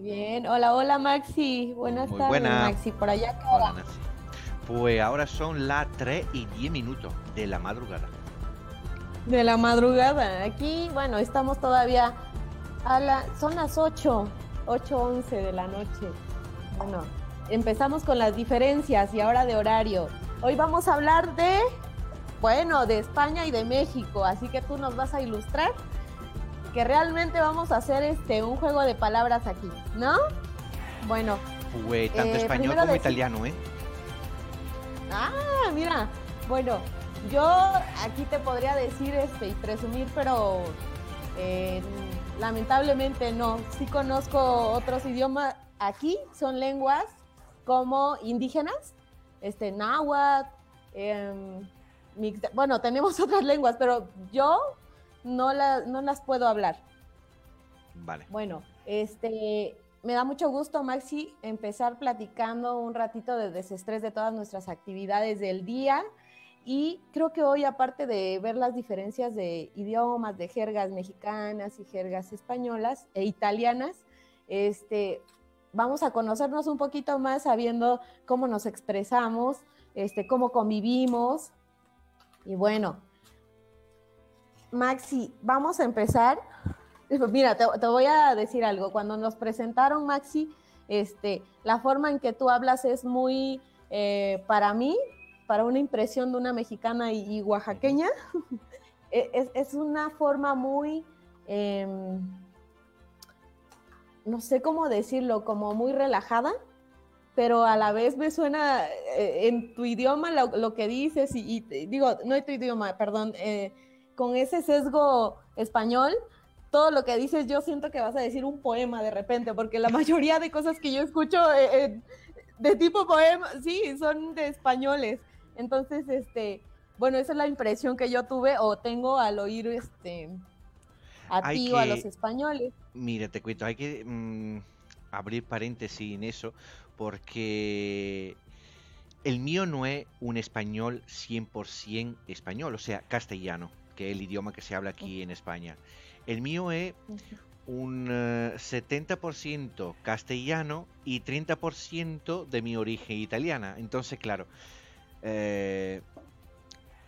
Muy bien. Hola, hola Maxi. Buenas tardes, Maxi. Por allá. Hola, Pues ahora son las 3 y 10 minutos de la madrugada. De la madrugada. Aquí, bueno, estamos todavía a la. Son las 8, 8, 11 de la noche. Bueno, empezamos con las diferencias y ahora de horario. Hoy vamos a hablar de. Bueno, de España y de México. Así que tú nos vas a ilustrar que realmente vamos a hacer este un juego de palabras aquí, ¿no? Bueno. Pues tanto eh, español como italiano, ¿eh? Ah, mira. Bueno, yo aquí te podría decir este y presumir, pero eh, lamentablemente no. Sí conozco otros idiomas. Aquí son lenguas como indígenas, este náhuatl, em, bueno, tenemos otras lenguas, pero yo no, no las puedo hablar. Vale. Bueno, este, me da mucho gusto, Maxi, empezar platicando un ratito de desestrés de todas nuestras actividades del día. Y creo que hoy, aparte de ver las diferencias de idiomas, de jergas mexicanas y jergas españolas e italianas, este, vamos a conocernos un poquito más sabiendo cómo nos expresamos, este, cómo convivimos. Y bueno, Maxi, vamos a empezar. Mira, te, voy a decir algo. Cuando nos presentaron, Maxi, este, la forma en que tú hablas es muy, eh, para mí, para una impresión de una mexicana y, oaxaqueña, e, es, una forma muy, em, no sé cómo decirlo, como muy relajada, pero a la vez me suena eh, en tu idioma lo, que dices y, digo, no en tu idioma, perdón. Eh, con ese sesgo español, todo lo que dices yo siento que vas a decir un poema de repente, porque la mayoría de cosas que yo escucho eh, eh, de tipo poema, sí, son de españoles. Entonces, este, bueno, esa es la impresión que yo tuve o tengo al oír este a ti o a los españoles. Mira, te cuento, hay que mm, abrir paréntesis en eso, porque el mío no es un español 100% español, o sea, castellano que el idioma que se habla aquí en España. El mío es un 70% eh, castellano y 30% de mi origen italiana. Entonces, claro, eh,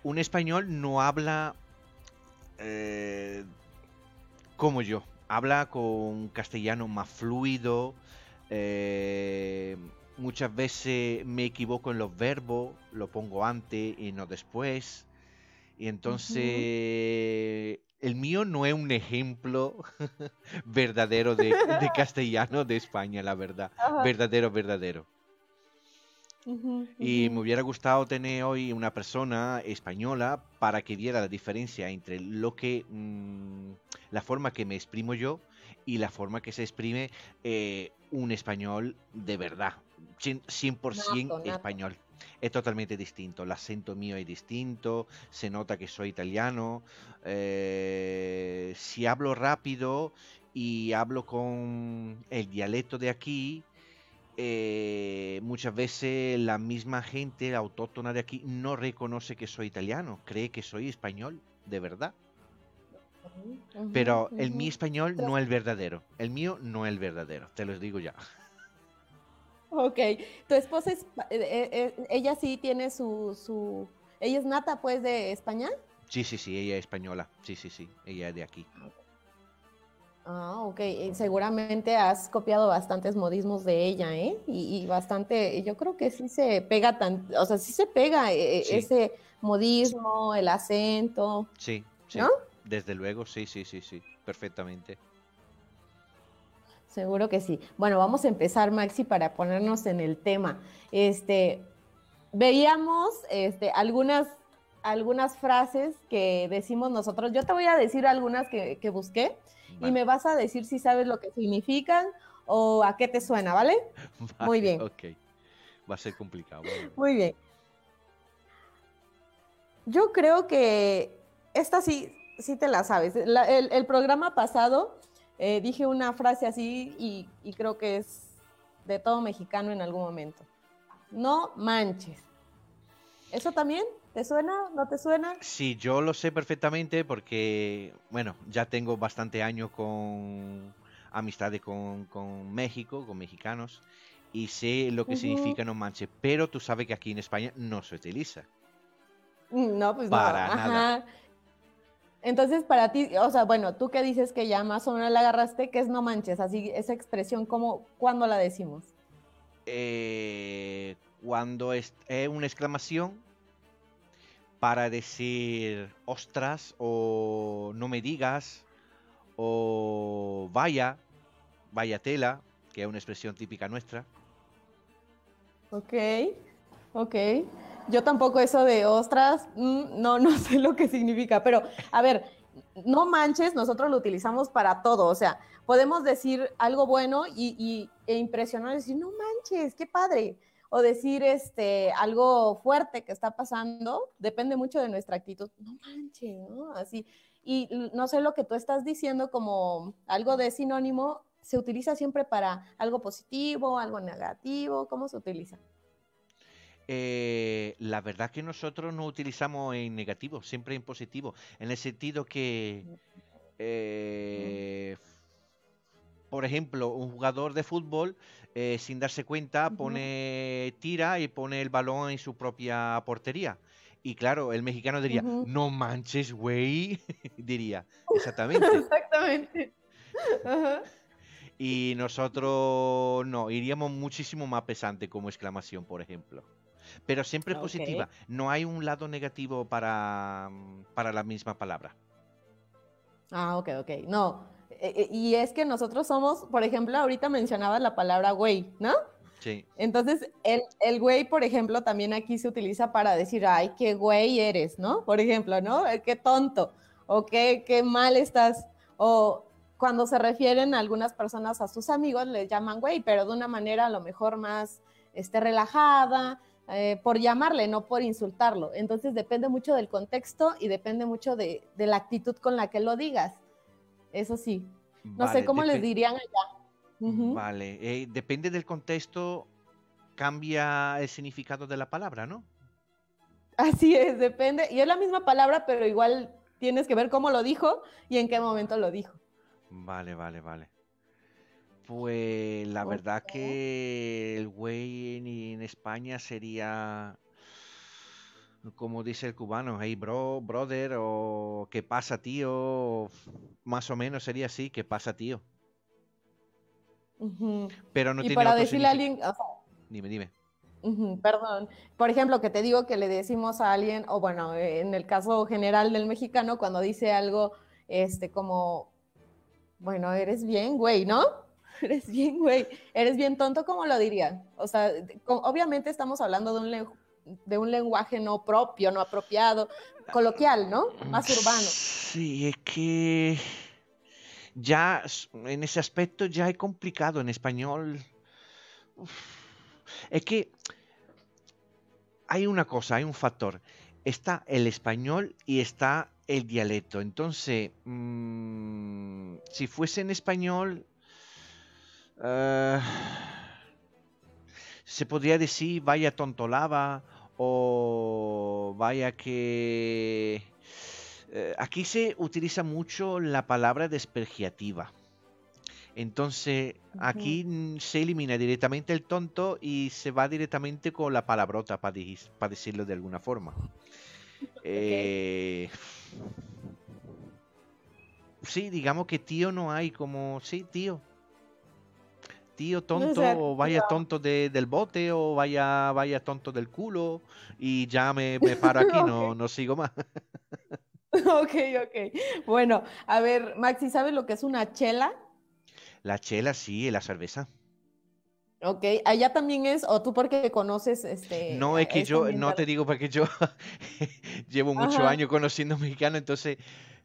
un español no habla eh, como yo. Habla con castellano más fluido. muchas veces me equivoco en los verbos, lo pongo antes y no después. Y entonces, el mío no es un ejemplo verdadero de, castellano de España, la verdad. Verdadero, verdadero. y me hubiera gustado tener hoy una persona española para que viera la diferencia entre lo que mm, la forma que me exprimo yo y la forma que se exprime eh, un español de verdad, 100% español es totalmente distinto. El acento mío es distinto, se nota que soy italiano. Eh, si hablo rápido y hablo con el dialecto de aquí, eh, muchas veces la misma gente autóctona de aquí no reconoce que soy italiano, cree que soy español, de verdad. Pero el mi español no es el verdadero. El mío no es el verdadero, te lo digo ya. Ok, tu esposa es, eh, eh, eh, ella sí tiene su, su, ella es nata pues de España. Sí, sí, sí, ella es española, sí, sí, sí, ella es de aquí. Ah, ok, seguramente has copiado bastantes modismos de ella, ¿eh? Y, bastante, yo creo que sí se pega tan, o sea, sí se pega ese modismo, el acento. Sí, sí, desde luego, sí, sí, sí, sí, perfectamente. Seguro que sí. Bueno, vamos a empezar, Maxi, para ponernos en el tema. Este, veíamos este, algunas, algunas frases que decimos nosotros. Yo te voy a decir algunas que, busqué y me vas a decir si sabes lo que significan o a qué te suena, ¿vale? Muy bien. Ok. Va a ser complicado. Muy bien. Yo creo que esta sí, sí te la sabes. el, el programa pasado eh, dije una frase así y, creo que es de todo mexicano en algún momento. No manches. ¿Eso también? ¿Te suena? ¿No te suena? Sí, yo lo sé perfectamente porque, bueno, ya tengo bastante años con amistades con, con México, con mexicanos, y sé lo que Ujú. significa no manches, pero tú sabes que aquí en España no se utiliza. Mm, No, pues Para no. nada. Ajá. Entonces, para ti, o sea, bueno, tú que dices que ya más o menos la agarraste, ¿qué es no manches? Así, esa expresión, ¿cómo, cuándo la decimos? Eh, cuando es, es una exclamación para decir ostras o no me digas o vaya, vaya tela, que es una expresión típica nuestra. Ok, ok. Yo tampoco eso de ostras, mm, no, no sé lo que significa, pero a ver, no manches, nosotros lo utilizamos para todo, o sea, podemos decir algo bueno y, y- e impresionar, decir, no manches, qué padre, o decir este, algo fuerte que está pasando, depende mucho de nuestra actitud, no manches, ¿no? Así, y no sé lo que tú estás diciendo como algo de sinónimo, se utiliza siempre para algo positivo, algo negativo, ¿cómo se utiliza? Eh, la verdad que nosotros no utilizamos en negativo, siempre en positivo, en el sentido que, eh, por ejemplo, un jugador de fútbol, eh, sin darse cuenta, pone, tira y pone el balón en su propia portería. Y claro, el mexicano diría, no manches, güey, diría, exactamente. Exactamente. Y nosotros no, iríamos muchísimo más pesante como exclamación, por ejemplo. Pero siempre Ok. positiva. No hay un lado negativo para, para la misma palabra. Ah, ok, ok. No. e- e- Y es que nosotros somos, por ejemplo, ahorita mencionabas la palabra güey, ¿no? Sí. Entonces, el, el güey, por ejemplo, también aquí se utiliza para decir, ay, qué güey eres, ¿no? Por ejemplo, ¿no? Eh, Qué tonto, o qué, qué mal estás, o cuando se refieren algunas personas a sus amigos, les llaman güey, pero de una manera a lo mejor más este, relajada, eh, por llamarle, no por insultarlo. Entonces, depende mucho del contexto y depende mucho de, de la actitud con la que lo digas. Eso sí. No sé cómo les dirían allá. Vale, eh, depende del contexto, cambia el significado de la palabra, ¿no? Así es, depende. Y es la misma palabra, pero igual tienes que ver cómo lo dijo y en qué momento lo dijo. Vale, vale, vale. Pues la verdad que el güey en, en España sería, como dice el cubano, hey bro, brother, o qué pasa tío, más o menos sería así, qué pasa tío. Pero no y tiene para decirle a alguien, o sea, Dime, dime. perdón, por ejemplo, que te digo que le decimos a alguien, o bueno, en el caso general del mexicano, cuando dice algo, este, como, bueno, eres bien, güey, ¿no? Eres bien, güey. Eres bien tonto, ¿cómo lo dirían? O sea, obviamente estamos hablando de un, de un lenguaje no propio, no apropiado, coloquial, ¿no? Más urbano. Sí, es que ya en ese aspecto ya es complicado en español. Es que hay una cosa, hay un factor. Está el español y está el dialecto. Entonces, mm, si fuese en español, eh, se podría decir vaya tontolaba o vaya que... eh, aquí se utiliza mucho la palabra despregiativa. Entonces, aquí se elimina directamente el tonto y se va directamente con la palabrota, para decirlo de alguna forma. Eh, sí, digamos que tío no hay como, sí, tío. Tío tonto, o vaya tonto de- del bote, o vaya, vaya tonto del culo, y ya me, me paro aquí, no, no sigo más. Ok, ok. Bueno, a ver, Maxi, ¿sabes lo que es una chela? La chela, sí, la cerveza. Ok, allá también es, o tú porque conoces este. No, es que este yo, no te digo porque yo llevo muchos años conociendo mexicano, entonces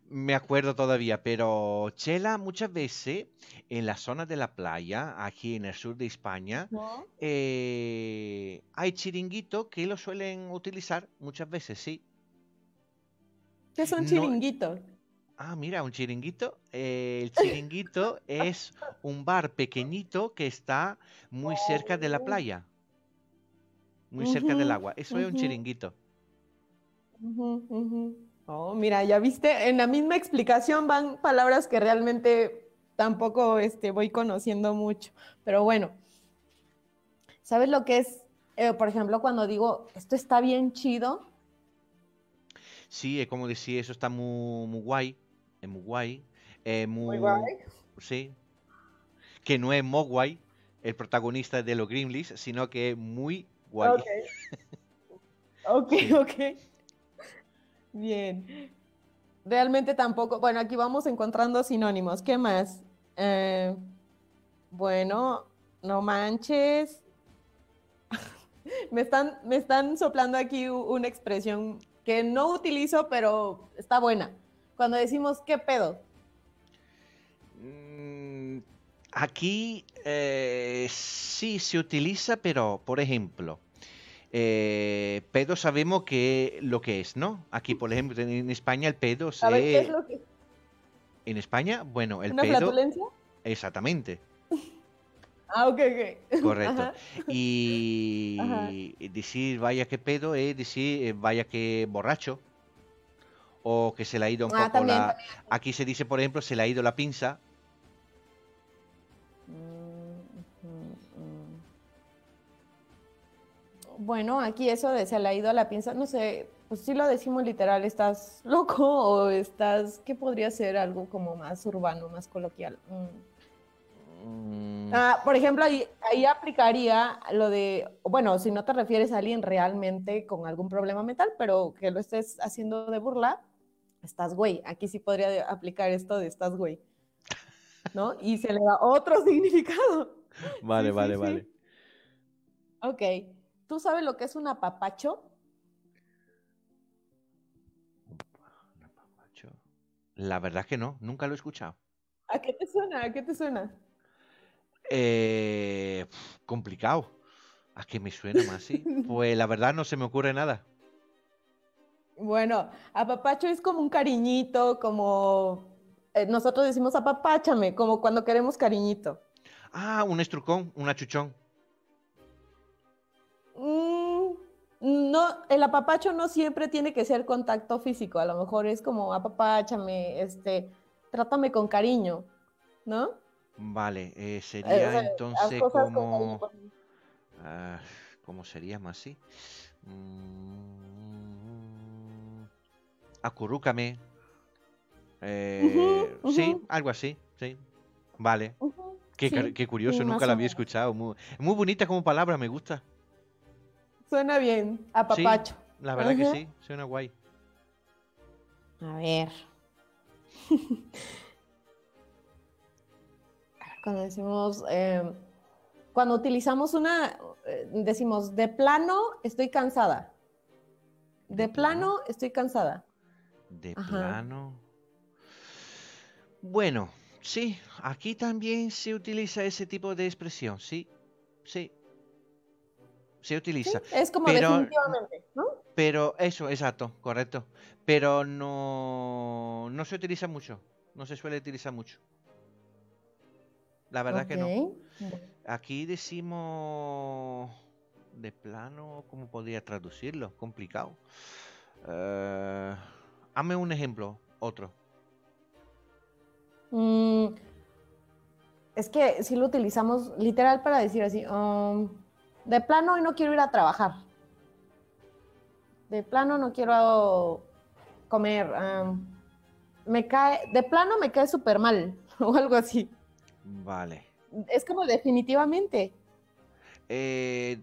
me acuerdo todavía, pero chela muchas veces en la zona de la playa, aquí en el sur de España, ¿No? eh, hay chiringuitos que lo suelen utilizar muchas veces, sí. ¿Qué son No- chiringuitos? Ah, mira, un chiringuito. Eh, el chiringuito es un bar pequeñito que está muy cerca de la Oh. playa. Muy cerca del agua. Eso es un chiringuito. Oh, mira, ya viste, en la misma explicación van palabras que realmente tampoco este, voy conociendo mucho. Pero bueno, ¿sabes lo que es? Eh, por ejemplo, cuando digo, esto está bien chido. Sí, es como decir, eso está muy, muy guay. Es muy guay. es muy, Muy guay. Sí. Que no es Mogwai, el protagonista de los Grimleys, sino que es muy guay. Ok. Ok, Sí. ok. Bien. Realmente tampoco. Bueno, aquí vamos encontrando sinónimos. ¿Qué más? Eh, bueno, no manches. Me están, me están soplando aquí una expresión que no utilizo, pero está buena. Cuando decimos ¿qué pedo? Mm, Aquí eh, sí se utiliza, pero por ejemplo, eh, pedo sabemos que lo que es, ¿no? Aquí, por ejemplo, en, España el pedo A ver, ¿qué es se... lo que En España, bueno, el ¿Una pedo... flatulencia? Exactamente, Ah, ok, ok. correcto. Ajá. Y Ajá. decir vaya que pedo es decir eh, vaya que borracho. O que se le ha ido un Ah, poco también, la... Aquí se dice, por ejemplo, se le ha ido la pinza. Bueno, aquí eso de se le ha ido a la pinza, no sé, pues sí lo decimos literal, ¿estás loco o estás, qué podría ser algo como más urbano, más coloquial? Mm. Mm, Ah, por ejemplo, ahí, ahí aplicaría lo de, bueno, si no te refieres a alguien realmente con algún problema mental, pero que lo estés haciendo de burla, estás güey. Aquí sí podría aplicar esto de estás güey, ¿no? Y se le da otro significado. Vale, sí, vale, sí. vale. Ok, ¿tú sabes lo que es un apapacho? Macho. La verdad es que no, nunca lo he escuchado. ¿A qué te suena? ¿A qué te suena? Eh, complicado. ¿A qué me suena más así? Pues la verdad no se me ocurre nada. Bueno, apapacho es como un cariñito, como eh, nosotros decimos apapáchame, como cuando queremos cariñito. Ah, un estrucón, un achuchón. Mm, no, el apapacho no siempre tiene que ser contacto físico, a lo mejor es como apapáchame, este, trátame con cariño, ¿no? Vale, eh, Eh, o sería sea, entonces con como... ah, ¿cómo sería más así? Mm, acurrúcame. Eh, Sí, algo así, sí. Vale. Qué, sí, car- qué curioso, nunca la había escuchado. Muy, muy bonita como palabra, me gusta. Suena bien, Sí, apapacho. la verdad que sí, suena guay. A ver. Cuando decimos, eh, cuando utilizamos una, eh, decimos, de plano estoy cansada. De, ¿De plano? plano estoy cansada. De Ajá. plano. Bueno, sí, aquí también se utiliza ese tipo de expresión, sí, sí. Se Sí, utiliza. es como Pero- definitivamente, ¿no? Pero eso, exacto, correcto. Pero no, no se utiliza mucho. No se suele utilizar mucho. La verdad que no. Aquí decimos de plano, ¿cómo podría traducirlo? Complicado. Eh, hazme un ejemplo, otro. Mm, es que si lo utilizamos literal para decir así, um, de plano hoy no quiero ir a trabajar. De plano no quiero comer. um, me cae, de plano me cae súper mal o algo así. Vale. Es como definitivamente. Eh,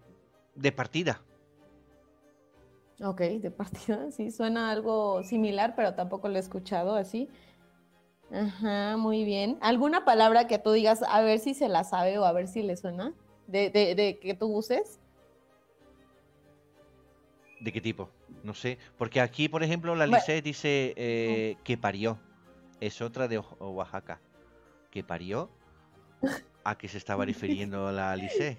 de partida. Ok, de partida, sí, suena algo similar, pero tampoco lo he escuchado así. Ajá, muy bien. ¿Alguna palabra que tú digas a ver si se la sabe o a ver si le suena? De, de, de que tú uses. ¿De qué tipo? No sé. Porque aquí, por ejemplo, la Bueno. Lice dice eh, que parió. Es otra de Oa- Oaxaca. ¿Que parió? ¿A qué se estaba refiriendo la Lice?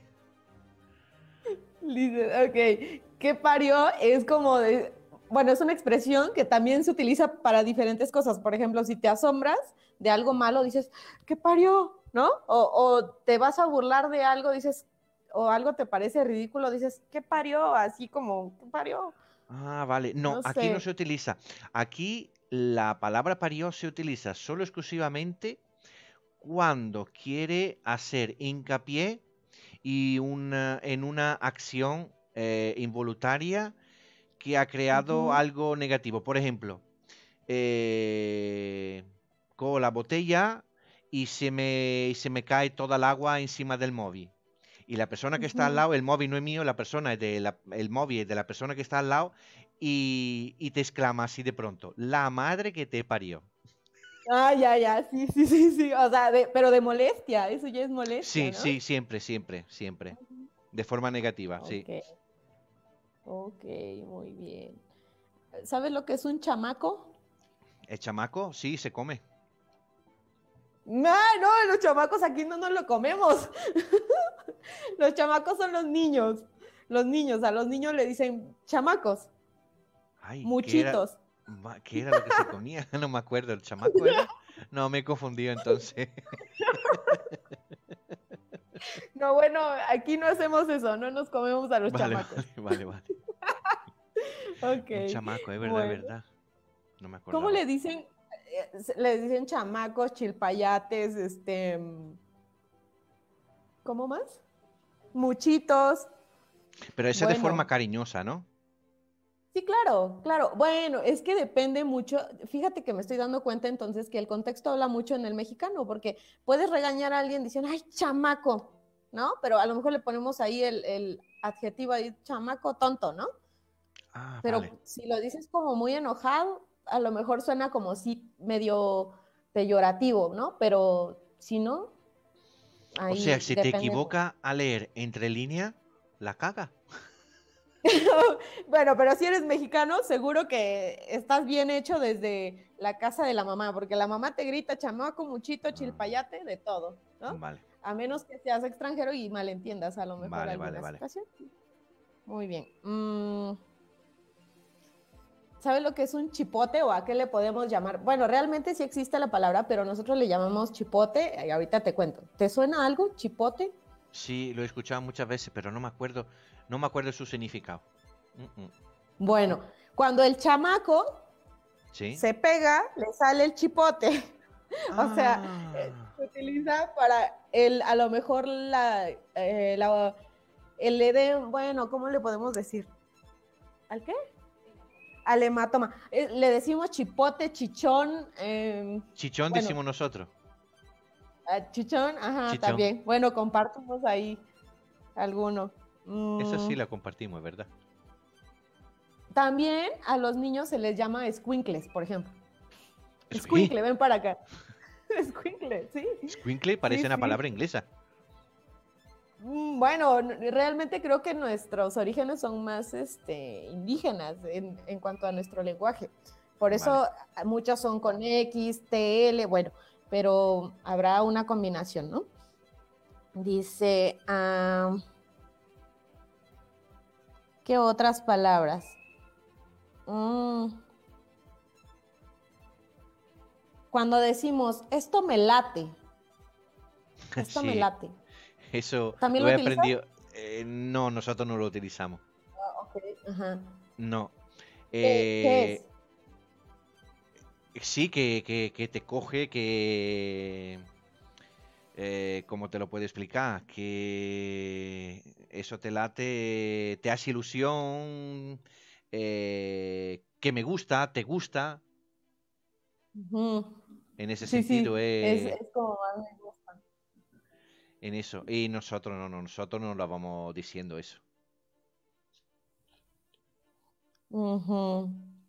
Dice, Ok, ¿qué parió? Es como de, bueno, es una expresión que también se utiliza para diferentes cosas. Por ejemplo, si te asombras de algo malo, dices, ¿qué parió? ¿No? O, o te vas a burlar de algo, dices, o algo te parece ridículo, dices, ¿qué parió? Así como, ¿qué parió? Ah, vale. No, No aquí no se utiliza. Aquí la palabra parió se utiliza solo exclusivamente cuando quiere hacer hincapié y una, en una acción eh, involuntaria que ha creado algo negativo. Por ejemplo, eh, cojo la botella y se me, y se me cae toda el agua encima del móvil. Y la persona que está al lado, el móvil no es mío, la persona es de la- el móvil es de la persona que está al lado y, y te exclama así de pronto, la madre que te parió. Ah, ya, ya, sí, sí, sí, sí. O sea, de- pero de molestia, eso ya es molestia, Sí, ¿no? sí, siempre, siempre, siempre. De forma negativa, sí. Ok. Ok, muy bien. ¿Sabes lo que es un chamaco? ¿El chamaco? Sí, se come. No, no, los chamacos aquí no nos lo comemos. Los chamacos son los niños. Los niños, a los niños le dicen chamacos, Ay, ¿qué era, muchitos. qué era lo que se comía? No me acuerdo, ¿el chamaco era? No, me he confundido entonces. No, bueno, aquí no hacemos eso, no nos comemos a los Vale, chamacos. vale, vale, vale. Un chamaco, es verdad, bueno. es verdad. No me acuerdo. ¿Cómo le dicen? Eh, se- Le dicen chamacos, chilpayates, este. ¿Cómo más? Muchitos. Pero eso de Bueno. forma cariñosa, ¿no? Sí, claro, claro. Bueno, es que depende mucho. Fíjate que me estoy dando cuenta entonces que el contexto habla mucho en el mexicano, porque puedes regañar a alguien diciendo, ay, chamaco, ¿no? Pero a lo mejor le ponemos ahí el, el adjetivo ahí, chamaco tonto, ¿no? Ah, Pero vale. si lo dices como muy enojado, a lo mejor suena como si medio peyorativo, ¿no? Pero si no, O sea, si te depende equivoca a leer entre líneas, la caga. Bueno, pero si eres mexicano, seguro que estás bien hecho desde la casa de la mamá, porque la mamá te grita chamaco, muchito, chilpayate, de todo, ¿no? Vale. A menos que seas extranjero y malentiendas a lo mejor Vale, vale, vale. Muy bien. Mm, ¿Sabes lo que es un chipote o a qué le podemos llamar? Bueno, realmente sí existe la palabra, pero nosotros le llamamos chipote y ahorita te cuento. ¿Te suena algo, chipote? Sí, lo he escuchado muchas veces, pero no me acuerdo, no me acuerdo su significado. Bueno, cuando el chamaco ¿Sí? se pega, le sale el chipote. O sea, eh, Ah, se utiliza para el, a lo mejor la, eh, la- el edema, bueno, ¿cómo le podemos decir? ¿Al qué? Al hematoma. Eh, le decimos chipote, chichón, eh, chichón bueno. decimos nosotros. ah, chichón, ajá, Chichón. también. Bueno, compartimos ahí alguno. Esa sí Mm, la compartimos, ¿verdad? También a los niños se les llama squinkles, por ejemplo. Squin- Squinkle, ven para acá. Squinkle, sí. Squinkle parece Sí, una sí. palabra inglesa. Mm, Bueno, realmente creo que nuestros orígenes son más este, indígenas en, en cuanto a nuestro lenguaje. Por eso Vale. muchos son con X, TL, bueno, pero habrá una combinación, ¿no? Dice, ¿qué otras palabras? Mm. Cuando decimos, esto me late, esto me late. Eso ¿También lo lo he utilizas? aprendido. eh, no, nosotros no lo utilizamos. Ajá. No. ¿Qué, qué Eh, es? Sí, que, que- que te coge, que... Eh, ¿cómo te lo puedo explicar? Que eso te late, te hace ilusión, eh, que me gusta, te gusta, en ese Sí, sí, sentido, es, eh, es como más. En eso. Y nosotros no, no, nosotros no lo vamos diciendo eso.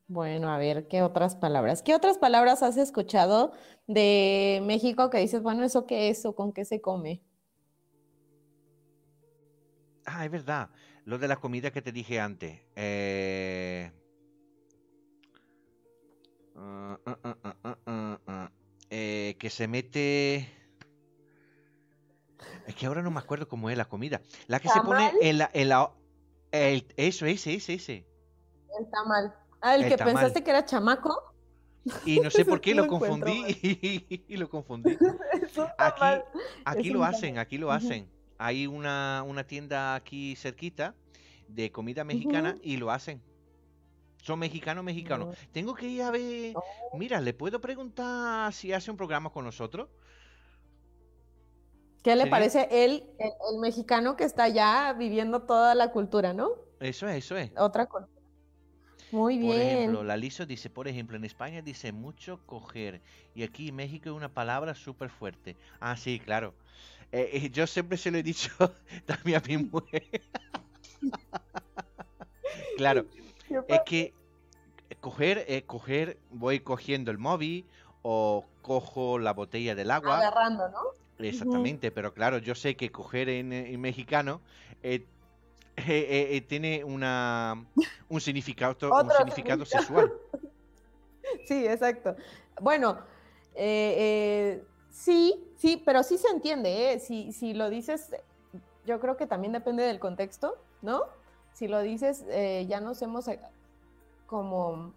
Bueno, a ver, ¿qué otras palabras? ¿Qué otras palabras has escuchado de México que dices, bueno, ¿eso qué es o con qué se come? Ah, es verdad, lo de la comida que te dije antes. Eh... ah, ah, ah. Eh, que se mete... Que ahora no me acuerdo cómo es la comida. La que se pone en la... En la... el- Eso, ese, ese, ese. El tamal. Ah, el El que tamal. pensaste que era chamaco. Y no sé por qué lo confundí. Y lo confundí. Aquí, aquí lo hacen, aquí lo hacen. Hay una, una tienda aquí cerquita de comida mexicana y lo hacen. Son mexicanos, mexicanos. Tengo que ir a ver. Oh. Mira, ¿le puedo preguntar si hace un programa con nosotros? ¿Qué le parece el, el, mexicano que está allá viviendo toda la cultura, no? Eso es, eso es. Otra cosa. Muy bien. Por ejemplo, la Liso dice, por ejemplo, en España dice mucho coger y aquí en México es una palabra súper fuerte. Ah, sí, claro. Eh, eh, yo siempre se lo he dicho también a mi mujer. claro, es que coger, es coger, voy cogiendo el móvil o cojo la botella del agua. Agarrando, ¿no? Exactamente, pero claro, yo sé que coger en, mexicano eh, eh, eh, tiene una, un significado, un significado sexual. Sí, exacto. Bueno, sí, sí, pero sí se entiende, Si, si lo dices, yo creo que también depende del contexto, ¿no? Si lo dices, ya nos hemos como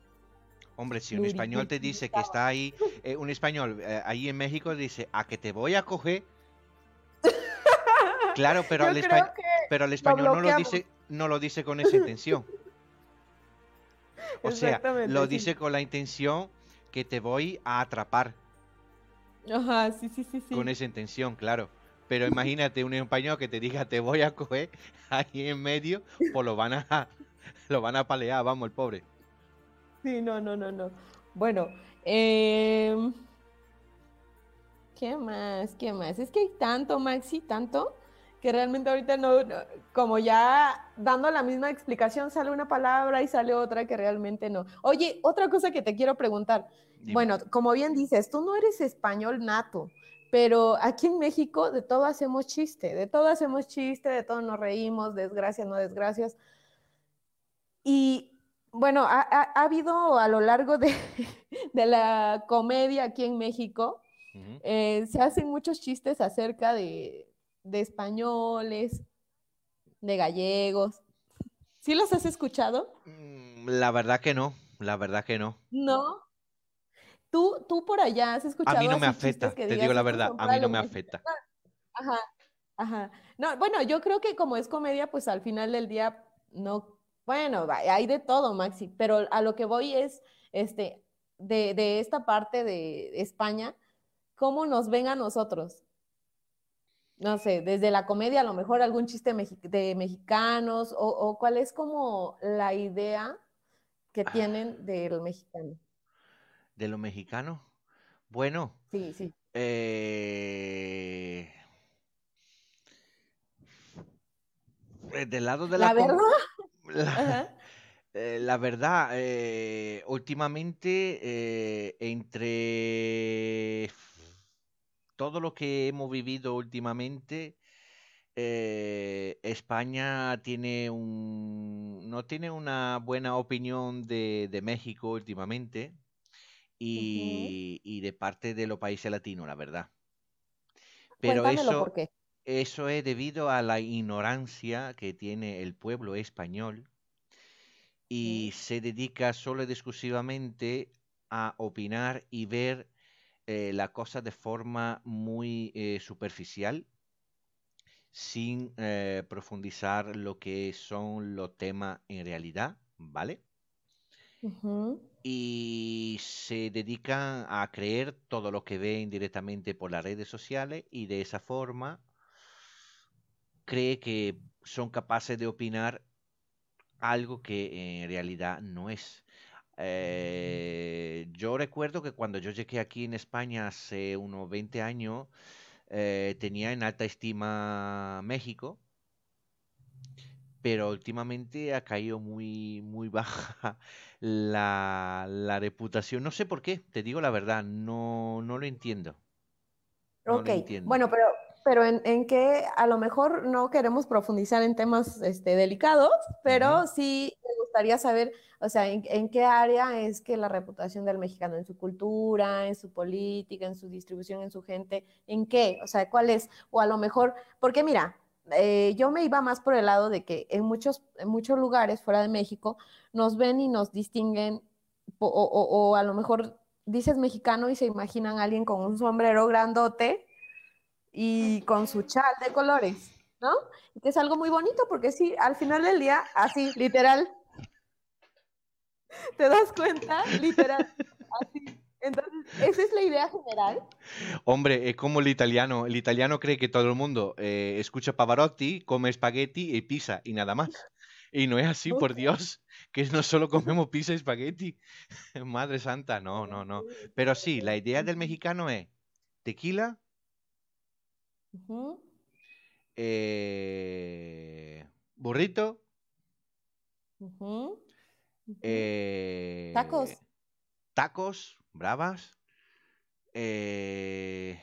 Hombre, si un español te dice que está ahí, eh, un español eh, ahí en México dice, a que te voy a coger. Claro, pero, el español no lo, dice, no lo dice con esa intención. O sea, lo dice con la intención que te voy a atrapar. Ajá, sí, sí, sí, sí. Con esa intención, claro. Pero imagínate un español que te diga te voy a coger ahí en medio, pues lo van a, lo van a palear, vamos, el pobre. Sí, no, no, no, no. Bueno, em, ¿qué más? ¿Qué más? Es que hay tanto, Maxi, tanto, que realmente ahorita no, como ya dando la misma explicación, sale una palabra y sale otra que realmente no. Oye, otra cosa que te quiero preguntar. Bueno, como bien dices, tú no eres español nato, pero aquí en México de todo hacemos chiste, de todo hacemos chiste, de todo nos reímos, desgracias, no desgracias. Y bueno, ha, habido a lo largo de, la comedia aquí en México, eh, se hacen muchos chistes acerca de, españoles, de gallegos. ¿Sí los has escuchado? Mm, la verdad que no, la verdad que no. No. Tú, tú por allá has escuchado. A mí no me afecta, te digo la verdad, a mí no me afecta. Ajá, ajá. No, bueno, yo creo que como es comedia, pues al final del día no bueno, hay de todo, Maxi, pero a lo que voy es, este, de, esta parte de España, ¿cómo nos ven a nosotros? No sé, desde la comedia, a lo mejor algún chiste de mexicanos, o, cuál es como la idea que ah. tienen del mexicano. ¿De lo mexicano? Bueno. Sí, sí. Eh... Del lado de la... ¿La Eh, la, verdad, eh, últimamente, eh, entre todo lo que hemos vivido últimamente, España tiene un, no tiene una buena opinión de, México últimamente y, de parte de los países latinos, la verdad. Pero eso, eso es debido a la ignorancia que tiene el pueblo español y se dedica solo y exclusivamente a opinar y ver eh, la cosa de forma muy eh, superficial, sin eh, profundizar lo que son los temas en realidad, ¿vale? Y se dedican a creer todo lo que ven directamente por las redes sociales y de esa forma cree que son capaces de opinar algo que en realidad no es. Eh, yo recuerdo que cuando yo llegué aquí en España hace unos 20 años, eh, tenía en alta estima México, pero últimamente ha caído muy, muy baja la, la reputación. No sé por qué, te digo la verdad, no, no lo entiendo. ok, bueno, pero pero en, en, que a lo mejor no queremos profundizar en temas este, delicados, pero sí me gustaría saber, o sea, en, qué área es que la reputación del mexicano, en su cultura, en su política, en su distribución, en su gente, en qué, o sea, cuál es, o a lo mejor, porque mira, eh, yo me iba más por el lado de que en muchos, en muchos lugares fuera de México nos ven y nos distinguen, o, o, o a lo mejor dices mexicano y se imaginan a alguien con un sombrero grandote y con su chal de colores, ¿no? Que es algo muy bonito porque sí, al final del día, así, literal. ¿Te das cuenta? Literal. Así. Entonces, esa es la idea general. Hombre, es como el italiano. El italiano cree que todo el mundo eh, escucha Pavarotti, come espagueti y pizza y nada más. Y no es así, por Dios, que no solo comemos pizza y espagueti. Madre santa, no, no, no. Pero sí, la idea del mexicano es tequila, eh, burrito, eh, tacos. Tacos, bravas. Eh,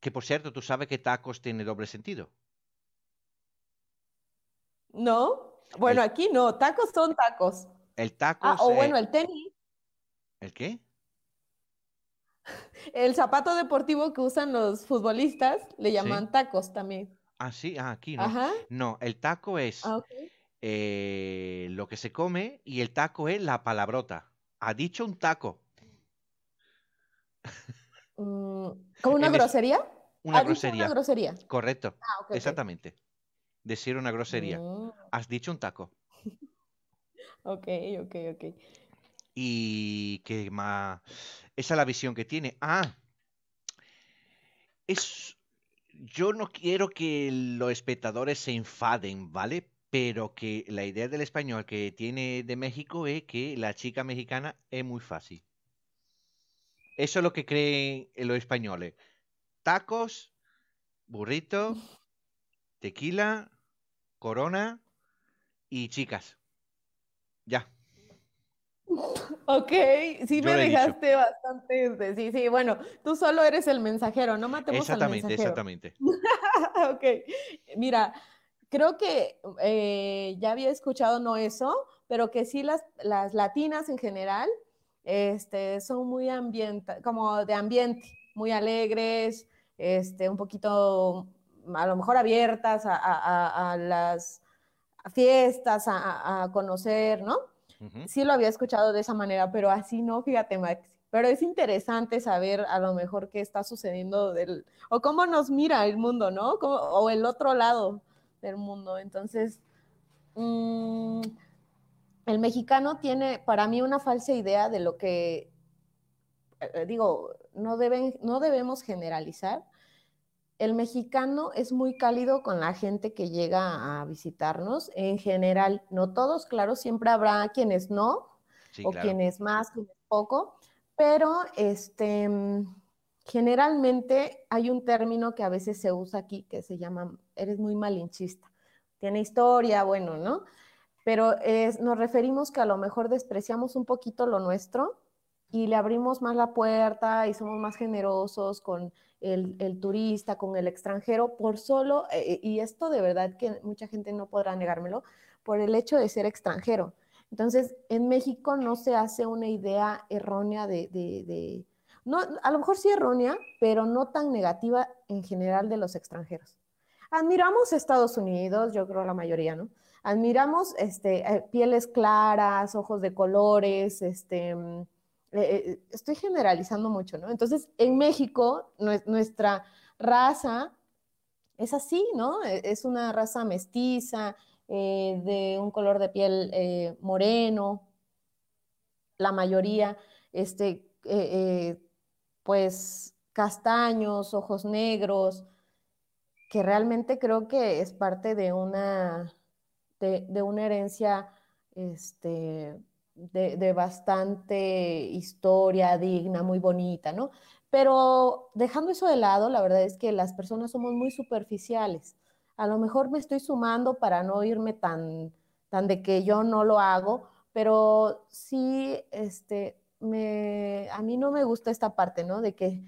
que por cierto, tú sabes que tacos tiene doble sentido. No, bueno, aquí no, tacos son tacos. El taco. Ah, o bueno, el tenis. ¿El qué? El zapato deportivo que usan los futbolistas le llaman tacos también. Ah, sí, ah, aquí no. No, el taco es ah, eh, lo que se come y el taco es la palabrota. Ha dicho un taco. Mm, ¿Como una grosería? Una grosería. una grosería. Correcto. Ah, Exactamente. Decir una grosería. Mm. Has dicho un taco. ok, ok, ok. Y que más. Esa es la visión que tiene. Ah. Es. Yo no quiero que los espectadores se enfaden, ¿vale? Pero que la idea del español que tiene de México es que la chica mexicana es muy fácil. Eso es lo que creen los españoles. Tacos, burrito, tequila, corona y chicas. Ya. Ok, sí me dejaste bastante. Sí, sí, bueno, tú solo eres el mensajero, no matemos al mensajero. Exactamente, ok, mira, creo que eh, ya había escuchado no eso, pero que sí las, las latinas en general este, son muy ambiente, como de ambiente, muy alegres, este, un poquito a lo mejor abiertas a, las fiestas, a, conocer, ¿no? Sí lo había escuchado de esa manera, pero así no, fíjate, Max. Pero es interesante saber a lo mejor qué está sucediendo o cómo nos mira el mundo, ¿no? o el otro lado del mundo. Entonces, mm, el mexicano tiene para mí una falsa idea de lo que, eh, digo, no, deben, no debemos generalizar. El mexicano es muy cálido con la gente que llega a visitarnos. En general, no todos, claro, siempre habrá quienes no, o quienes más, quienes poco, pero este, generalmente hay un término que a veces se usa aquí que se llama, eres muy malinchista. Tiene historia, bueno, ¿no? pero nos referimos que a lo mejor despreciamos un poquito lo nuestro y le abrimos más la puerta y somos más generosos con el, turista, con el extranjero, por solo, eh, y esto de verdad que mucha gente no podrá negármelo, por el hecho de ser extranjero. Entonces, en México no se hace una idea errónea de, de no, a lo mejor sí errónea, pero no tan negativa en general de los extranjeros. Admiramos Estados Unidos, yo creo la mayoría, ¿no? admiramos este, eh, pieles claras, ojos de colores, este, mm, eh, eh, estoy generalizando mucho, ¿no? Entonces, en México, nuestra raza es así, ¿no? E, es una raza mestiza, de un color de piel moreno, la mayoría, este, pues, castaños, ojos negros, que realmente creo que es parte de una de, una herencia este, de, bastante historia digna, muy bonita, ¿no? Pero dejando eso de lado, la verdad es que las personas somos muy superficiales. A lo mejor me estoy sumando para no irme tan, tan de que yo no lo hago, pero sí, este, me, a mí no me gusta esta parte, ¿no? De que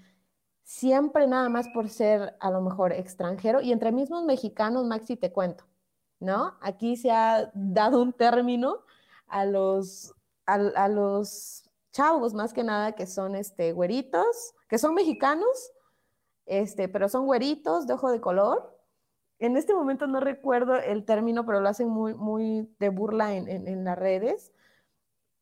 siempre nada más por ser a lo mejor extranjero y entre mismos mexicanos, Maxi, te cuento, ¿no? Aquí se ha dado un término a los, a, los chavos, más que nada, que son este, güeritos, que son mexicanos, este, pero son güeritos de ojo de color. En este momento no recuerdo el término, pero lo hacen muy, muy de burla en, en las redes,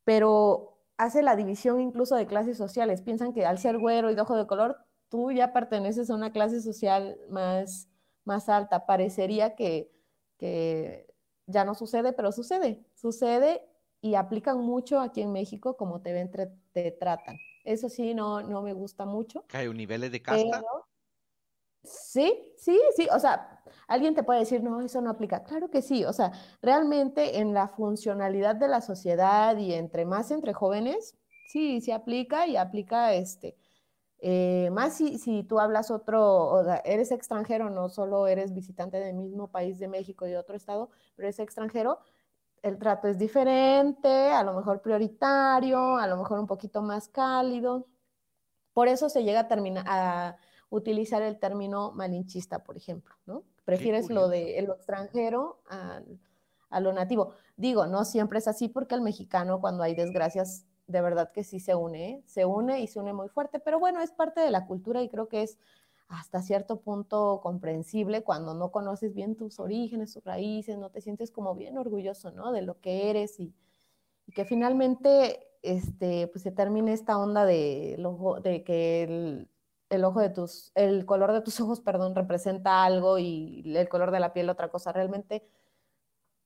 pero hace la división incluso de clases sociales. Piensan que al ser güero y de ojo de color, tú ya perteneces a una clase social más, más alta. Parecería que que ya no sucede, pero sucede, sucede y aplican mucho aquí en México como te ven, te tratan. Eso sí, no, no me gusta mucho. ¿Hay un nivel de casta? sí, sí, sí. O sea, alguien te puede decir, no, eso no aplica. Claro que sí. O sea, realmente en la funcionalidad de la sociedad y entre más entre jóvenes, sí, sí aplica y aplica este. Eh, más si, si, tú hablas otro, o sea, eres extranjero, no solo eres visitante del mismo país de México y de otro estado, pero eres extranjero, el trato es diferente, a lo mejor prioritario, a lo mejor un poquito más cálido. Por eso se llega a, terminar, a utilizar el término malinchista, por ejemplo, ¿no? Prefieres lo de lo extranjero a lo nativo. Digo, no siempre es así porque el mexicano cuando hay desgracias, de verdad que sí se une, ¿eh? se une y se une muy fuerte, pero bueno, es parte de la cultura y creo que es hasta cierto punto comprensible cuando no conoces bien tus orígenes, tus raíces, no te sientes como bien orgulloso, ¿no? De lo que eres y, que finalmente, este, pues se termine esta onda de, de que el, ojo de tus, el color de tus ojos, perdón, representa algo y el color de la piel otra cosa. Realmente,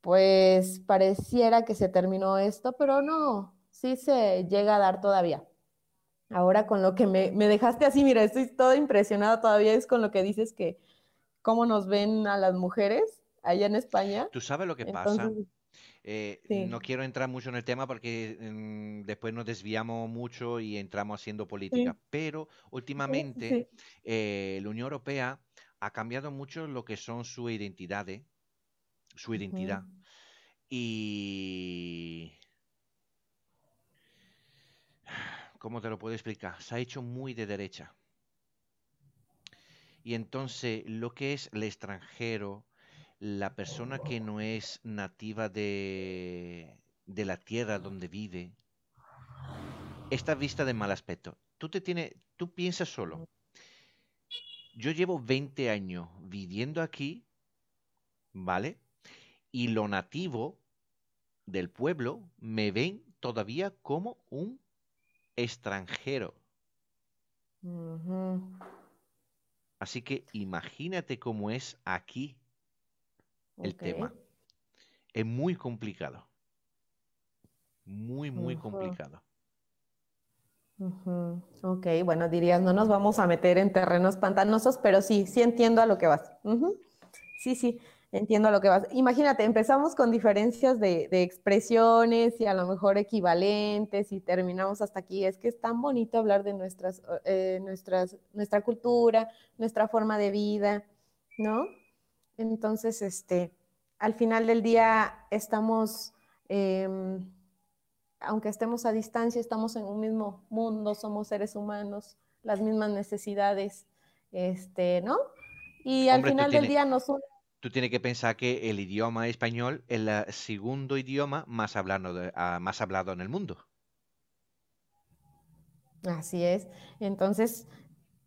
pues pareciera que se terminó esto, pero no, sí se llega a dar todavía. Ahora con lo que me, dejaste así, mira, estoy toda impresionada todavía, es con lo que dices que cómo nos ven a las mujeres allá en España. Tú sabes lo que pasa. Eh, no quiero entrar mucho en el tema porque mm, después nos desviamos mucho y entramos haciendo política, pero últimamente eh, la Unión Europea ha cambiado mucho lo que son sus identidades, su identidad. Y ¿cómo te lo puedo explicar? Se ha hecho muy de derecha. Y entonces lo que es el extranjero, la persona que no es nativa de, de la tierra donde vive, está vista de mal aspecto. Tú te tienes, tú piensas solo. Yo llevo 20 años viviendo aquí, ¿vale? Y lo nativo del pueblo me ven todavía como un extranjero. Así que imagínate cómo es aquí el tema. Es muy complicado. Muy, muy complicado. Ok, bueno, dirías, no nos vamos a meter en terrenos pantanosos, pero sí, sí entiendo a lo que vas. Sí, sí. Entiendo lo que vas. Imagínate, empezamos con diferencias de, expresiones y a lo mejor equivalentes y terminamos hasta aquí. Es que es tan bonito hablar de nuestras, eh, nuestras, nuestra cultura, nuestra forma de vida, ¿no? Entonces, este, al final del día estamos, em, aunque estemos a distancia, estamos en un mismo mundo, somos seres humanos, las mismas necesidades, este, ¿no? Y al final del día nos tú tienes que pensar que el idioma español es el segundo idioma más hablado, ah, más hablado en el mundo. Así es. Entonces,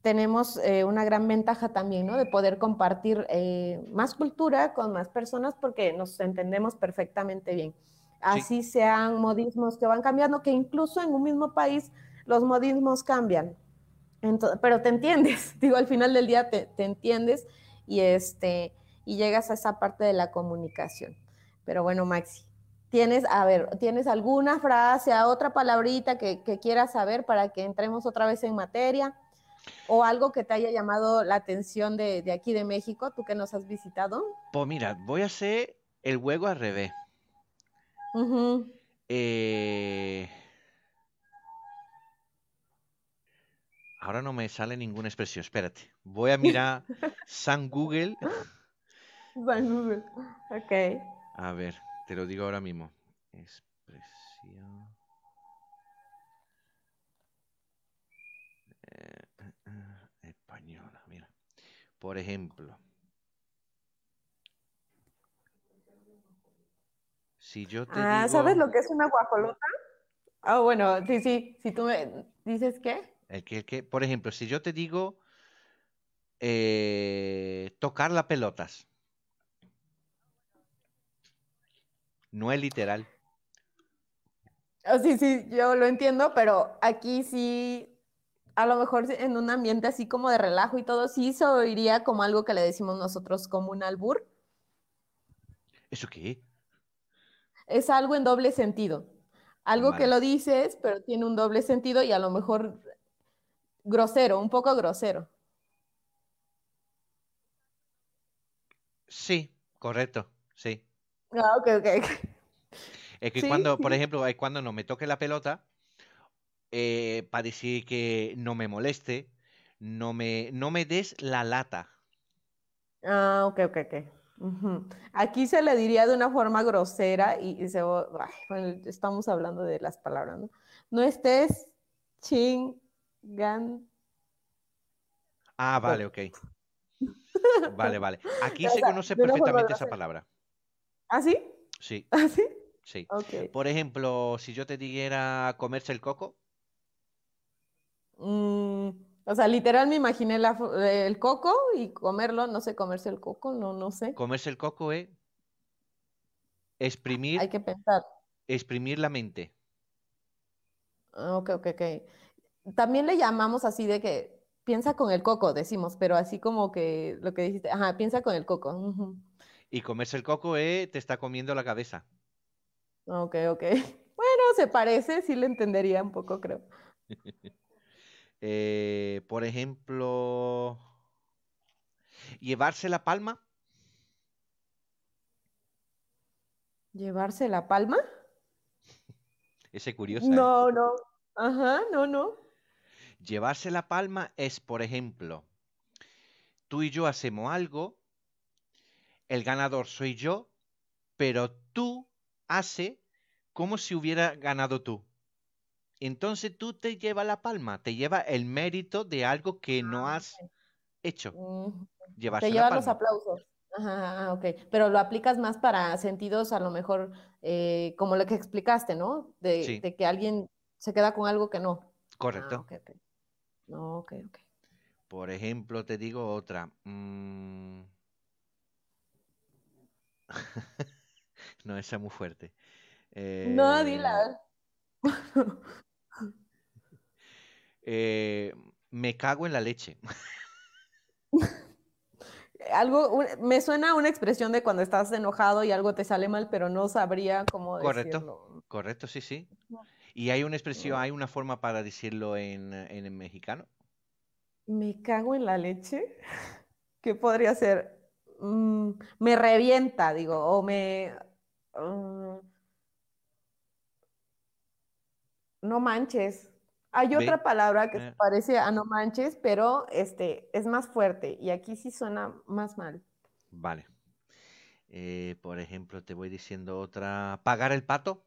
tenemos eh, una gran ventaja también, ¿no? De poder compartir eh, más cultura con más personas porque nos entendemos perfectamente bien. Así sean modismos que van cambiando, que incluso en un mismo país los modismos cambian. pero te entiendes, digo, al final del día te, te entiendes y este y llegas a esa parte de la comunicación. Pero bueno, Maxi, ¿tienes, a ver, ¿tienes alguna frase, otra palabrita que, quieras saber para que entremos otra vez en materia? ¿O algo que te haya llamado la atención de, aquí de México, tú que nos has visitado? Pues mira, voy a hacer el juego al revés. eh... Ahora no me sale ninguna expresión. Espérate. Voy a mirar San Google. Ok. A ver, te lo digo ahora mismo. Expresión. Eh, eh, eh, española, mira. Por ejemplo. Si yo te ah, ¿sabes lo que es una guajolota? Ah, bueno, sí, sí. Si tú me dices qué. El que, el que, por ejemplo, si yo te digo tocar las pelotas. No es literal. Oh, sí, sí, yo lo entiendo, pero aquí sí, a lo mejor en un ambiente así como de relajo y todo, sí se oiría como algo que le decimos nosotros como un albur. ¿Eso qué? Es algo en doble sentido. Algo que lo dices, pero tiene un doble sentido y a lo mejor grosero, un poco grosero. Sí, correcto, sí. Ah, ok, ok. Es que Sí, cuando, por ejemplo, es cuando no me toque la pelota, eh, para decir que no me moleste, no me, no me des la lata. Ah, ok, ok, ok. Aquí se le diría de una forma grosera y, y se... ay, bueno, estamos hablando de las palabras, ¿no? No estés chingando. Ah, vale, ok. Vale, vale. Aquí O se sea, conoce una forma perfectamente esa palabra. ¿Ah, sí? Sí, ¿Ah, sí? sí. Por ejemplo, si yo te dijera comerse el coco, Mm, o sea, literal me imaginé la fo- el coco y comerlo, no sé comerse el coco, no, no sé. comerse el coco es Hay exprimir, que pensar. exprimir la mente. Ah, Ok, ok, ok. También le llamamos así de que piensa con el coco, decimos, pero así como que lo que dijiste, ajá, piensa con el coco. Y comerse el coco es te está comiendo la cabeza. Ok, ok. Bueno, se parece, sí le entendería un poco, creo. Eh, por ejemplo, llevarse la palma. ¿Llevarse la palma? Ese es curiosa, ¿eh? No, no. Ajá, no, no. Llevarse la palma es, por ejemplo, tú y yo hacemos algo, el ganador soy yo, pero tú hace como si hubiera ganado tú. Entonces tú te llevas la palma, te lleva el mérito de algo que no has hecho. Llevarse Te llevan los aplausos. Ajá, ah, ok. Pero lo aplicas más para sentidos a lo mejor eh, como lo que explicaste, ¿no? De, Sí. de que alguien se queda con algo que no. Ah, Correcto. ok, ok. No, ok, ok. Por ejemplo, te digo otra. mm. No, esa es muy fuerte. No, Eh, dila. eh, me cago en la leche. Algo, un- me suena una expresión de cuando estás enojado y algo te sale mal, pero no sabría cómo Correcto. decirlo. Correcto, sí, sí. Y hay una expresión, hay una forma para decirlo en, en el mexicano. Me cago en la leche. ¿Qué podría ser? Mm, me revienta, digo, o me... mm, no manches. Hay ¿Ve? otra palabra que Eh, parece a no manches, pero este es más fuerte y aquí sí suena más mal. vale. Eh, por ejemplo, te voy diciendo otra. ¿Pagar el pato?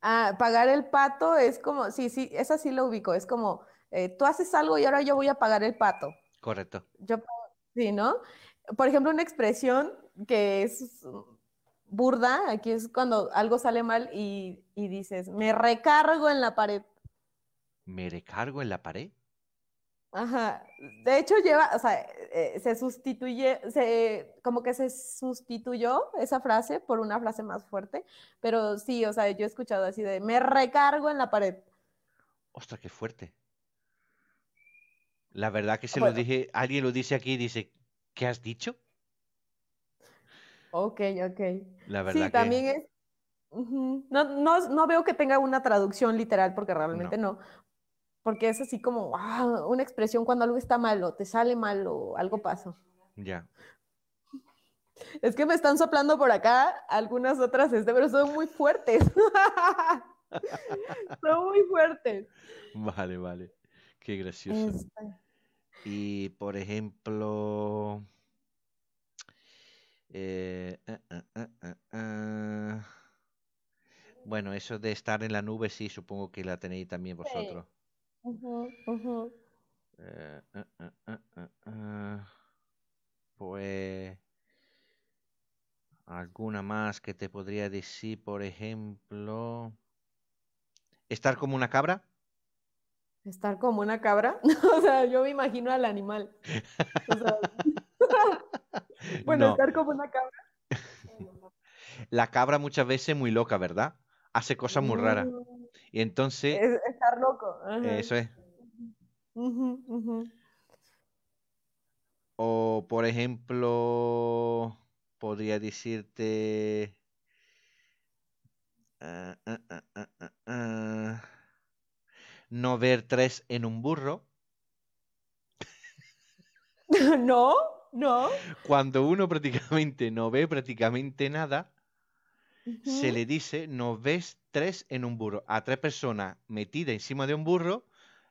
Ah, pagar el pato es como, sí, sí, esa sí lo ubico, es como, eh, tú haces algo y ahora yo voy a pagar el pato. Correcto. Yo, sí, ¿no? Por ejemplo, una expresión que es burda, aquí es cuando algo sale mal y, y dices, me recargo en la pared. ¿Me recargo en la pared? Ajá. De hecho, lleva, o sea, eh, se sustituye, se, como que se sustituyó esa frase por una frase más fuerte, pero sí, o sea, yo he escuchado así de, me recargo en la pared. Ostras, qué fuerte. La verdad que se lo dije, alguien lo dice aquí y dice, ¿qué has dicho? Ok, ok. La verdad Sí, que también es. No, no, no veo que tenga una traducción literal, porque realmente no. Porque es así como ah, una expresión cuando algo está mal o te sale mal o algo pasó. ya. Es que me están soplando por acá algunas otras, este, pero son muy fuertes. son muy fuertes. Vale, vale. Qué gracioso. Este, Y por ejemplo, eh, ah, ah. bueno, eso de estar en la nube, sí, supongo que la tenéis también vosotros. Eh, ah. Pues alguna más que te podría decir, por ejemplo, estar como una cabra. Estar como una cabra. o sea, yo me imagino al animal. O sea, bueno, No, estar como una cabra. la cabra muchas veces es muy loca, ¿verdad? Hace cosas muy raras. Mm, Y entonces, es estar loco. ajá. eso es. O, por ejemplo, podría decirte ah, ah, ah, ah, ah, ah. No ver tres en un burro. no, no. Cuando uno prácticamente no ve prácticamente nada, se le dice no ves tres en un burro. A tres personas metidas encima de un burro,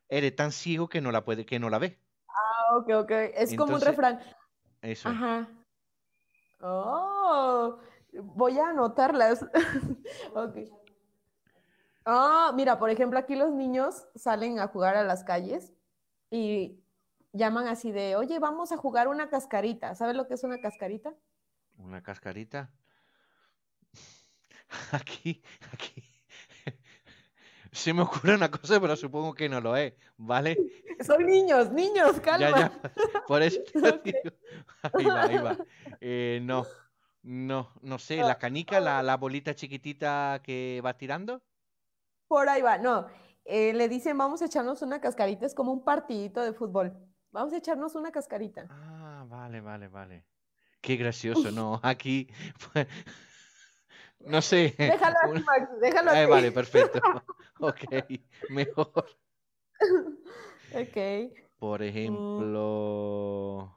eres tan ciego que no la puede, que no la ves. Ah, ok, ok. Es como un refrán. eso es. Ajá. Oh, voy a anotarlas. Ok. Ah, mira, por ejemplo, aquí los niños salen a jugar a las calles y llaman así de, oye, vamos a jugar una cascarita. ¿Sabes lo que es una cascarita? Una cascarita. Aquí, aquí. Se me ocurre una cosa, pero supongo que no lo es, ¿vale? Son niños, niños, calma. ya. Por eso te lo Ok. digo. Ahí va, ahí va. Eh, no, no, no sé. La canica, la, la bolita chiquitita que va tirando. Por ahí va, no. eh, le dicen, vamos a echarnos una cascarita, es como un partidito de fútbol. Vamos a echarnos una cascarita. Ah, vale, vale, vale. Qué gracioso, ¿no? Aquí, pues, no sé. Déjalo así, Max, déjalo así. vale, perfecto. Ok, mejor. Ok. Por ejemplo.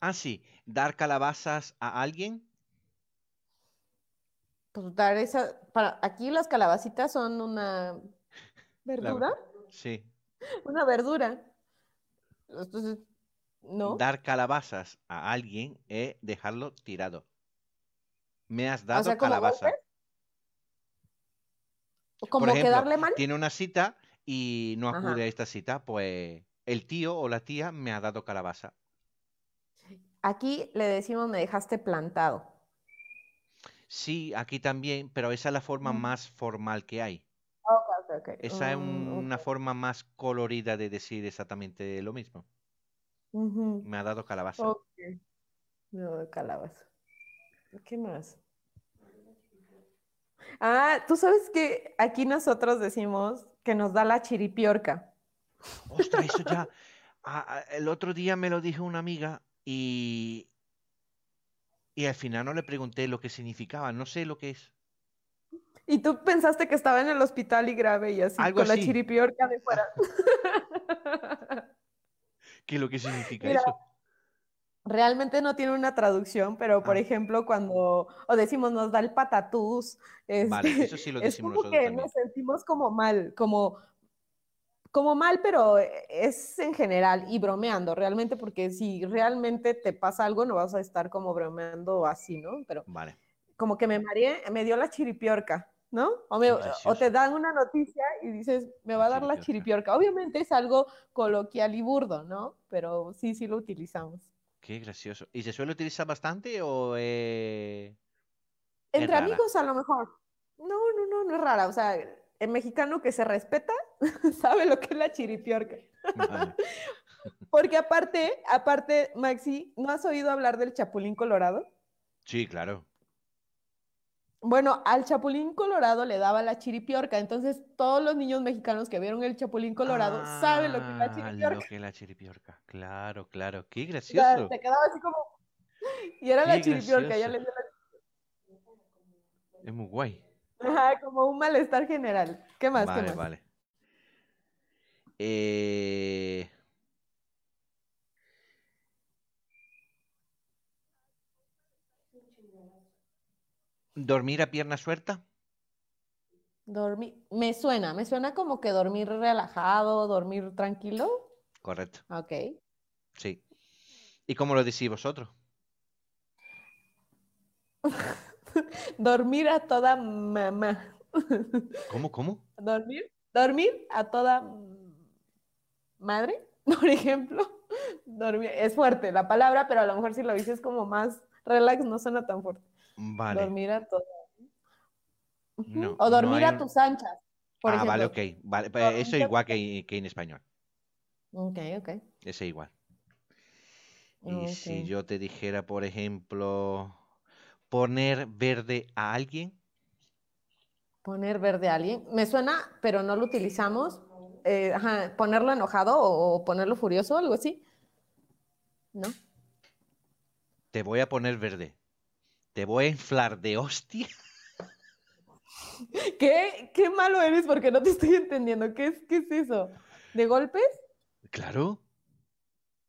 Ah, sí, dar calabazas a alguien. Pues dar esa, para, aquí las calabacitas son una La- verdura, Sí. una verdura. Entonces, ¿no? Dar calabazas a alguien es dejarlo tirado. Me has dado sea, ¿como calabaza. Como quedarle mal. tiene una cita y no Ajá. acude a esta cita, pues el tío o la tía me ha dado calabaza. Aquí le decimos me dejaste plantado. Sí, aquí también, pero esa es la forma Mm. más formal que hay. Ok, ok, ok. Esa es Mm, una forma más colorida de decir exactamente lo mismo. Me ha dado calabaza. Ok. No, calabaza. ¿Qué más? Ah, tú sabes que aquí nosotros decimos que nos da la chiripiorca. Ostras, eso ya. ah, ah, el otro día me lo dijo una amiga y. Y al final no le pregunté lo que significaba. No sé lo que es. Y tú pensaste que estaba en el hospital y grave y así, Algo con la chiripiorca de fuera. ¿Qué es lo que significa Mira, eso? Realmente no tiene una traducción, pero por Ah. ejemplo, cuando, o decimos nos da el patatús, Vale, este, eso sí lo es decimos como nosotros que también. nos sentimos como mal, como, como mal, pero es en general y bromeando, realmente, porque si realmente te pasa algo, no vas a estar como bromeando así, ¿no? Pero Vale. como que me mareé, me dio la chiripiorca, ¿no? O, me- Qué o te dan una noticia y dices, me va a dar la Chiripiorca. Obviamente es algo coloquial y burdo, ¿no? Pero sí, sí lo utilizamos. Qué gracioso. ¿Y se suele utilizar bastante o eh, Entre amigos a lo mejor. No, no, no, no es rara. O sea, el mexicano que se respeta sabe lo que es la chiripiorca. Vale. Porque aparte, aparte, Maxi, ¿no has oído hablar del chapulín colorado? Sí, claro. Bueno, al chapulín colorado le daba la chiripiorca. Entonces, todos los niños mexicanos que vieron el chapulín colorado saben lo que es la Ah, chiripiorca. lo que es la chiripiorca. Claro, claro. Qué O sea, gracioso. te quedaba así como... Y era la chiripiorca, ya le dio Es muy guay. Ajá, como un malestar general. ¿Qué más? ¿Qué Vale, más? vale. Eh, ¿Dormir a pierna suelta? Dormir, me suena, me suena como que dormir relajado, dormir tranquilo. Correcto. Ok. Sí. ¿Y cómo lo decís vosotros? Dormir a toda mamá. ¿Cómo, cómo? Dormir, dormir a toda madre, por ejemplo. Dormir, es fuerte la palabra, pero a lo mejor si lo dices como más relax no suena tan fuerte. Vale. Dormir a toda. No, o no dormir hay a tus anchas, por ah, vale, ok. Vale, eso igual que, que en español. Ok, ok. Ese es igual. Y si yo te dijera, por ejemplo, poner verde a alguien, Poner verde a alguien. Me suena, pero no lo utilizamos. Eh, ajá, ponerlo enojado o, o ponerlo furioso, algo así. ¿No? te voy a poner verde. Te voy a inflar de hostia. ¿Qué? ¿Qué malo eres? Porque no te estoy entendiendo. ¿Qué es, qué es eso? ¿De golpes? Claro.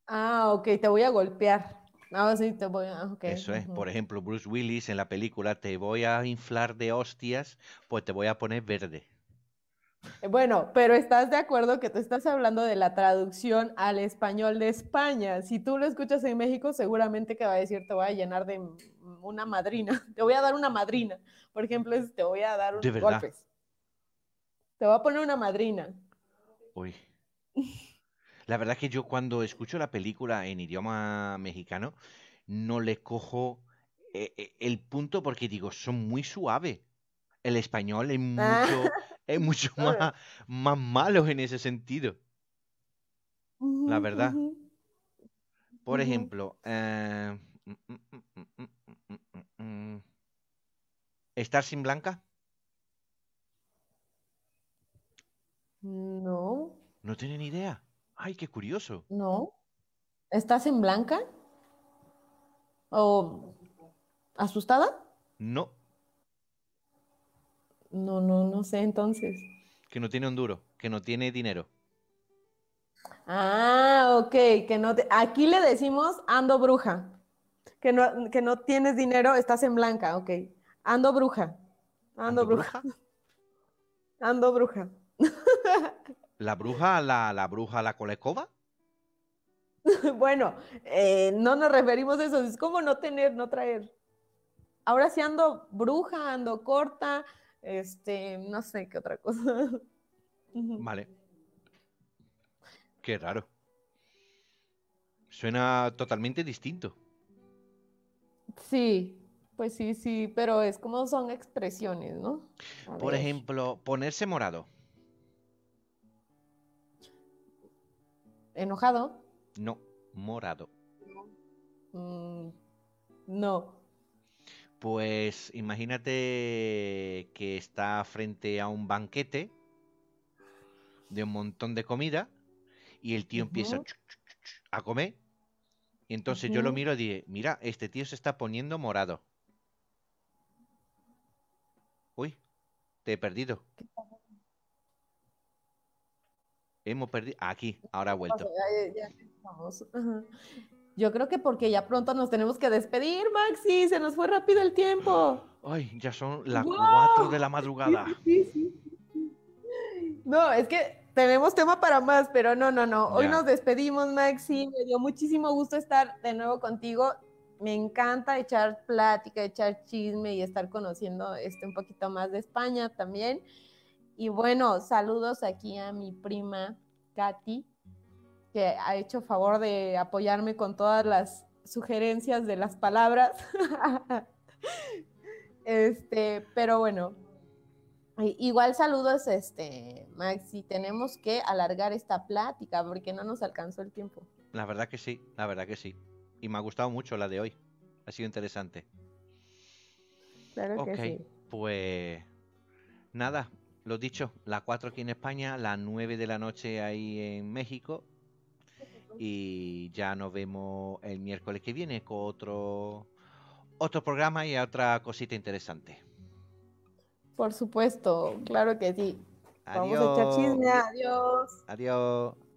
Ah, ok, te voy a golpear. Ah, sí, te voy a. ok, Eso es. Por ejemplo, Bruce Willis en la película Te voy a inflar de hostias, pues te voy a poner verde. Eh, Bueno, pero estás de acuerdo que tú estás hablando de la traducción al español de España. Si tú lo escuchas en México, seguramente que va a decir te voy a llenar de una madrina. Te voy a dar una madrina. Por ejemplo, es te voy a dar golpes. Te voy a poner una madrina. Uy. La verdad es que yo cuando escucho la película en idioma mexicano, no le cojo eh, eh, el punto porque digo, son muy suaves. El español es mucho, es mucho más, más malo en ese sentido. La verdad. Por ejemplo, ¿Estar sin blanca? No. No tienen idea. Ay, qué curioso. no. ¿Estás en blanca? ¿O asustada? No, No, no, no sé entonces. que no tiene un duro, que no tiene dinero. Ah, ok, que no te... Aquí le decimos ando bruja. Que no, que no tienes dinero, estás en blanca, ok. Ando bruja. Ando, ¿Ando bruja. Ando bruja. ¿La bruja, la, la bruja, la colecoba? Bueno, eh, no nos referimos a eso, es como no tener, no traer. Ahora sí ando bruja, ando corta, este, no sé qué otra cosa. Vale. Qué raro. Suena totalmente distinto. Sí, pues sí, sí, pero es como son expresiones, ¿no? A Por ver. ejemplo, ponerse morado. ¿Enojado? No, morado. Mm, no. Pues imagínate que está frente a un banquete de un montón de comida y el tío empieza a comer. Y entonces yo lo miro y dije, mira, este tío se está poniendo morado. Uy, te he perdido. Hemos perdido. Aquí, ahora ha vuelto. Pasó, ya- ya- ya estamos. Ajá. Yo creo que porque ya pronto nos tenemos que despedir, Maxi, se nos fue rápido el tiempo. Ay, ya son las ¡Wow! 4 de la madrugada. sí, sí, sí. No, es que tenemos tema para más, pero no, no, no. Hoy Ya. nos despedimos, Maxi. Me dio muchísimo gusto estar de nuevo contigo. Me encanta echar plática, echar chisme y estar conociendo este un poquito más de España también. Y bueno, saludos aquí a mi prima Katy, que ha hecho favor de apoyarme con todas las sugerencias de las palabras. este, pero bueno, Igual saludos, este, Maxi. Tenemos que alargar esta plática porque no nos alcanzó el tiempo. La verdad que sí, la verdad que sí. Y me ha gustado mucho la de hoy. Ha sido interesante. Claro que sí. pues nada, lo dicho, las 4 aquí en España, las 9 de la noche ahí en México. Y ya nos vemos el miércoles que viene con otro, otro programa y otra cosita interesante. Por supuesto, claro que sí. Vamos a echar Adiós. chisme. Adiós. Adiós.